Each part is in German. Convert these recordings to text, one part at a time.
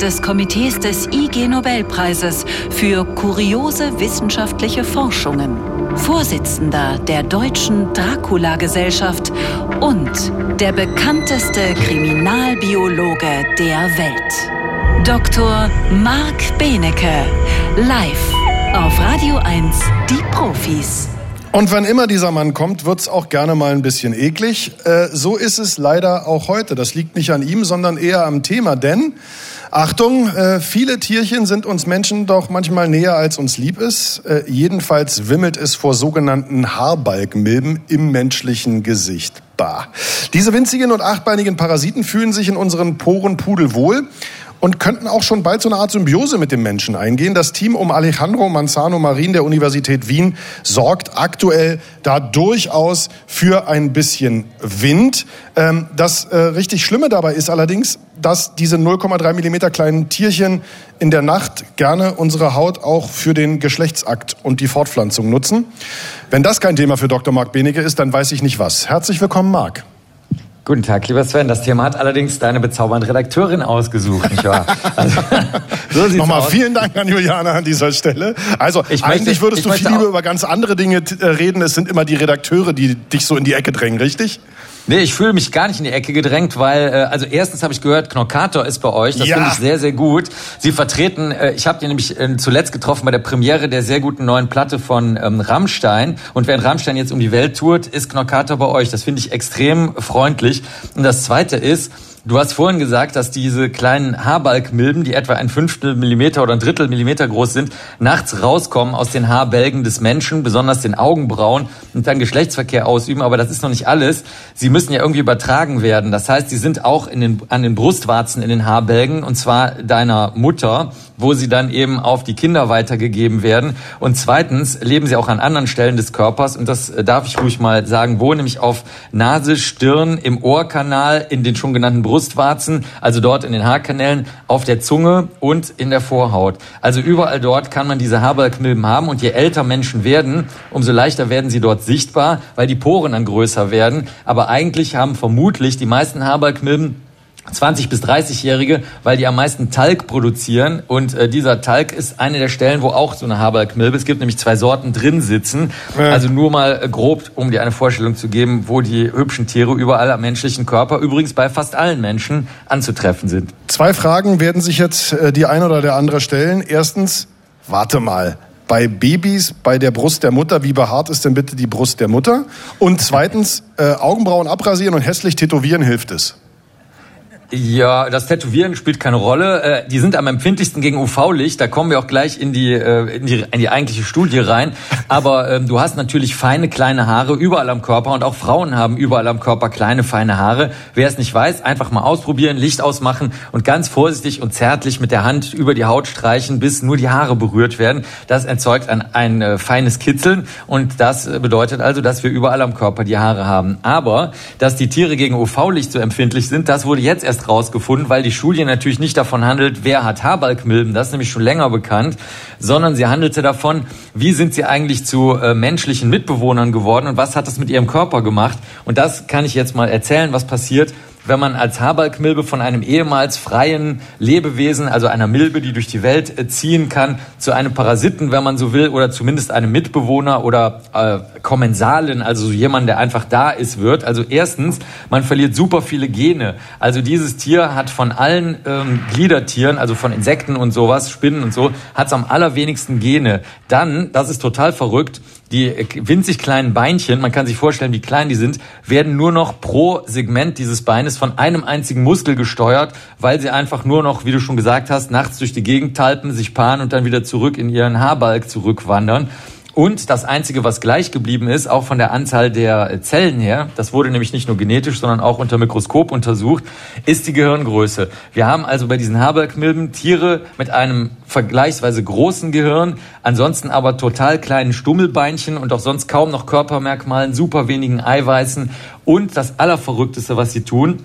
Des Komitees des IG Nobelpreises für kuriose wissenschaftliche Forschungen, Vorsitzender der Deutschen Dracula-Gesellschaft und der bekannteste Kriminalbiologe der Welt. Dr. Marc Benecke, live auf Radio 1, die Profis. Und wann immer dieser Mann kommt, wird's auch gerne mal ein bisschen eklig. Äh, so ist es leider auch heute. Das liegt nicht an ihm, sondern eher am Thema. Denn, Achtung, äh, viele Tierchen sind uns Menschen doch manchmal näher, als uns lieb ist. Äh, jedenfalls wimmelt es vor sogenannten Haarbalgmilben im menschlichen Gesicht. Bah. Diese winzigen und achtbeinigen Parasiten fühlen sich in unseren Poren pudelwohl und könnten auch schon bald so eine Art Symbiose mit dem Menschen eingehen. Das Team um Alejandro Manzano Marin der Universität Wien sorgt aktuell da durchaus für ein bisschen Wind. Ähm, das äh, richtig Schlimme dabei ist allerdings, dass diese 0,3 Millimeter kleinen Tierchen in der Nacht gerne unsere Haut auch für den Geschlechtsakt und die Fortpflanzung nutzen. Wenn das kein Thema für Dr. Marc Benecke ist, dann weiß ich nicht was. Herzlich willkommen, Marc. Guten Tag, lieber Sven. Das Thema hat allerdings deine bezaubernde Redakteurin ausgesucht, nicht wahr? Also, so Nochmal aus. vielen Dank an Juliana an dieser Stelle. Also ich eigentlich möchte, würdest du viel lieber über ganz andere Dinge äh, reden. Es sind immer die Redakteure, die dich so in die Ecke drängen, richtig? Nee, ich fühle mich gar nicht in die Ecke gedrängt, weil, äh, also erstens habe ich gehört, Knockator ist bei euch. Das ja. finde ich sehr, sehr gut. Sie vertreten, äh, ich habe die nämlich äh, zuletzt getroffen bei der Premiere der sehr guten neuen Platte von ähm, Rammstein. Und während Rammstein jetzt um die Welt tourt, ist Knockator bei euch. Das finde ich extrem freundlich. Und das Zweite ist, Du hast vorhin gesagt, dass diese kleinen Haarbalgmilben, die etwa ein Fünftel Millimeter oder ein Drittel Millimeter groß sind, nachts rauskommen aus den Haarbälgen des Menschen, besonders den Augenbrauen und dann Geschlechtsverkehr ausüben. Aber das ist noch nicht alles. Sie müssen ja irgendwie übertragen werden. Das heißt, sie sind auch in den, an den Brustwarzen in den Haarbälgen und zwar deiner Mutter, wo sie dann eben auf die Kinder weitergegeben werden. Und zweitens leben sie auch an anderen Stellen des Körpers und das darf ich ruhig mal sagen, wo nämlich auf Nase, Stirn, im Ohrkanal, in den schon genannten Brust Brustwarzen, also dort in den Haarkanälen, auf der Zunge und in der Vorhaut. Also überall dort kann man diese Haarbalgmilben haben und je älter Menschen werden, umso leichter werden sie dort sichtbar, weil die Poren dann größer werden. Aber eigentlich haben vermutlich die meisten Haarbalgmilben 20 bis 30-Jährige, weil die am meisten Talg produzieren und äh, dieser Talg ist eine der Stellen, wo auch so eine Haberkmilbe, es gibt nämlich zwei Sorten drin sitzen. Ja. Also nur mal äh, grob, um dir eine Vorstellung zu geben, wo die hübschen Tiere überall am menschlichen Körper, übrigens bei fast allen Menschen, anzutreffen sind. Zwei Fragen werden sich jetzt äh, die eine oder der andere stellen. Erstens, warte mal, bei Babys bei der Brust der Mutter, wie behaart ist denn bitte die Brust der Mutter? Und zweitens, äh, Augenbrauen abrasieren und hässlich tätowieren hilft es. Ja, das Tätowieren spielt keine Rolle. Äh, die sind am empfindlichsten gegen UV-Licht. Da kommen wir auch gleich in die, äh, in die, in die eigentliche Studie rein. Aber ähm, du hast natürlich feine, kleine Haare überall am Körper und auch Frauen haben überall am Körper kleine, feine Haare. Wer es nicht weiß, einfach mal ausprobieren, Licht ausmachen und ganz vorsichtig und zärtlich mit der Hand über die Haut streichen, bis nur die Haare berührt werden. Das erzeugt ein, ein äh, feines Kitzeln und das bedeutet also, dass wir überall am Körper die Haare haben. Aber, dass die Tiere gegen UV-Licht so empfindlich sind, das wurde jetzt erst erst rausgefunden, weil die Studie natürlich nicht davon handelt, wer hat Haarbalgmilben, das ist nämlich schon länger bekannt, sondern sie handelte davon, wie sind sie eigentlich zu äh, menschlichen Mitbewohnern geworden und was hat das mit ihrem Körper gemacht. Und das kann ich jetzt mal erzählen, was passiert, wenn man als Haarbalgmilbe von einem ehemals freien Lebewesen, also einer Milbe, die durch die Welt äh, ziehen kann, zu einem Parasiten, wenn man so will, oder zumindest einem Mitbewohner oder äh, Kommensalen, also jemand, der einfach da ist, wird. Also erstens, man verliert super viele Gene. Also dieses Tier hat von allen ähm, Gliedertieren, also von Insekten und sowas, Spinnen und so, hat es am allerwenigsten Gene. Dann, das ist total verrückt, die winzig kleinen Beinchen, man kann sich vorstellen, wie klein die sind, werden nur noch pro Segment dieses Beines von einem einzigen Muskel gesteuert, weil sie einfach nur noch, wie du schon gesagt hast, nachts durch die Gegend talpen, sich paaren und dann wieder zurück in ihren Haarbalg zurückwandern. Und das Einzige, was gleich geblieben ist, auch von der Anzahl der Zellen her, das wurde nämlich nicht nur genetisch, sondern auch unter Mikroskop untersucht, ist die Gehirngröße. Wir haben also bei diesen Haberkmilben Tiere mit einem vergleichsweise großen Gehirn, ansonsten aber total kleinen Stummelbeinchen und auch sonst kaum noch Körpermerkmalen, super wenigen Eiweißen und das Allerverrückteste, was sie tun,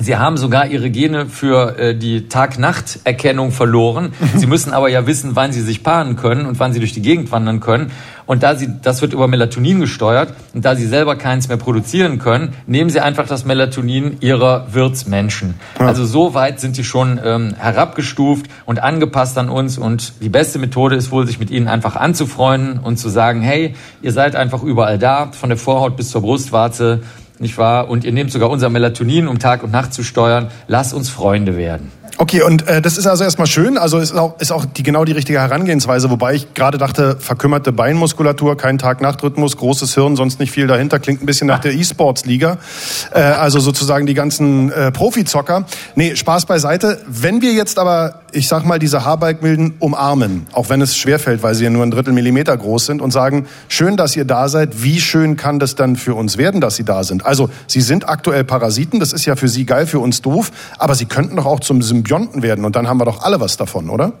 Sie haben sogar ihre Gene für äh, die Tag-Nacht-Erkennung verloren. Sie müssen aber ja wissen, wann sie sich paaren können und wann sie durch die Gegend wandern können. Und da sie, das wird über Melatonin gesteuert und da sie selber keins mehr produzieren können, nehmen sie einfach das Melatonin ihrer Wirtsmenschen. Ja. Also so weit sind sie schon ähm, herabgestuft und angepasst an uns. Und die beste Methode ist wohl, sich mit ihnen einfach anzufreunden und zu sagen, hey, ihr seid einfach überall da, von der Vorhaut bis zur Brustwarze nicht wahr? Und ihr nehmt sogar unser Melatonin, um Tag und Nacht zu steuern. Lasst uns Freunde werden. Okay, und äh, das ist also erstmal schön. Also ist auch, ist auch die, genau die richtige Herangehensweise. Wobei ich gerade dachte, verkümmerte Beinmuskulatur, kein Tag-Nacht-Rhythmus, großes Hirn, sonst nicht viel dahinter. Klingt ein bisschen nach der E-Sports-Liga. Äh, also sozusagen die ganzen äh, Profizocker. Nee, Spaß beiseite. Wenn wir jetzt aber, ich sag mal, diese Haarbalgmilden umarmen, auch wenn es schwerfällt, weil sie ja nur ein Drittel Millimeter groß sind und sagen, schön, dass ihr da seid. Wie schön kann das dann für uns werden, dass sie da sind? Also, sie sind aktuell Parasiten. Das ist ja für sie geil, für uns doof. Aber sie könnten doch auch zum Symbol Symbionten werden und dann haben wir doch alle was davon, oder?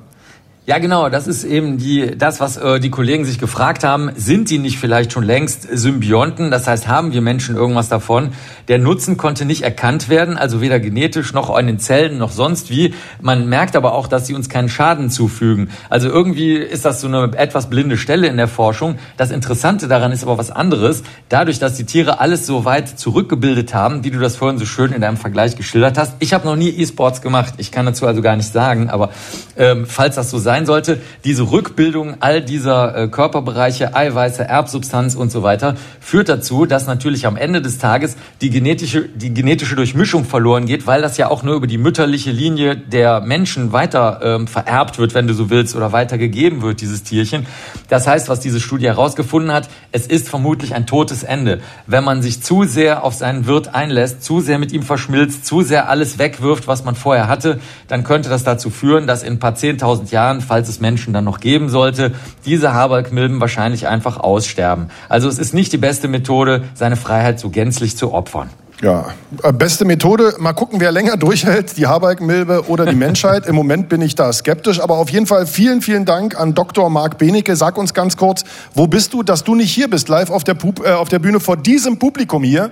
Ja, genau, das ist eben die, das, was äh, die Kollegen sich gefragt haben. Sind die nicht vielleicht schon längst Symbionten? Das heißt, haben wir Menschen irgendwas davon? Der Nutzen konnte nicht erkannt werden, also weder genetisch noch in den Zellen noch sonst wie. Man merkt aber auch, dass sie uns keinen Schaden zufügen. Also irgendwie ist das so eine etwas blinde Stelle in der Forschung. Das Interessante daran ist aber was anderes. Dadurch, dass die Tiere alles so weit zurückgebildet haben, wie du das vorhin so schön in deinem Vergleich geschildert hast. Ich habe noch nie E-Sports gemacht. Ich kann dazu also gar nicht sagen, aber ähm, falls das so sein sein sollte, diese Rückbildung all dieser äh, Körperbereiche, Eiweiße, Erbsubstanz und so weiter, führt dazu, dass natürlich am Ende des Tages die genetische, die genetische Durchmischung verloren geht, weil das ja auch nur über die mütterliche Linie der Menschen weiter ähm, vererbt wird, wenn du so willst, oder weitergegeben wird, dieses Tierchen. Das heißt, was diese Studie herausgefunden hat, es ist vermutlich ein totes Ende. Wenn man sich zu sehr auf seinen Wirt einlässt, zu sehr mit ihm verschmilzt, zu sehr alles wegwirft, was man vorher hatte, dann könnte das dazu führen, dass in ein paar zehntausend Jahren falls es Menschen dann noch geben sollte, diese Haarbalgmilben wahrscheinlich einfach aussterben. Also es ist nicht die beste Methode, seine Freiheit so gänzlich zu opfern. Ja, äh, beste Methode. Mal gucken, wer länger durchhält, die Haarbalgmilbe oder die Menschheit. Im Moment bin ich da skeptisch, aber auf jeden Fall vielen, vielen Dank an Dr. Marc Benecke. Sag uns ganz kurz, wo bist du, dass du nicht hier bist, live auf der, Pub äh, auf der Bühne vor diesem Publikum hier?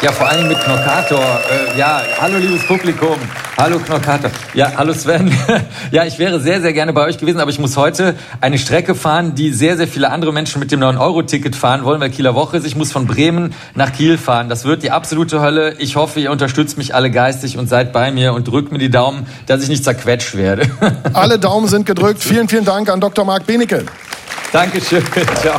Ja, vor allem mit Knockator. Äh, ja, hallo liebes Publikum. Hallo Knockator. Ja, hallo Sven. ja, ich wäre sehr, sehr gerne bei euch gewesen, aber ich muss heute eine Strecke fahren, die sehr, sehr viele andere Menschen mit dem 9-Euro-Ticket fahren wollen, weil Kieler Woche ist. Ich muss von Bremen nach Kiel fahren. Das wird die absolute Hölle. Ich hoffe, ihr unterstützt mich alle geistig und seid bei mir und drückt mir die Daumen, dass ich nicht zerquetscht werde. alle Daumen sind gedrückt. Vielen, vielen Dank an Dr. Marc Benecke. Dankeschön. Ciao.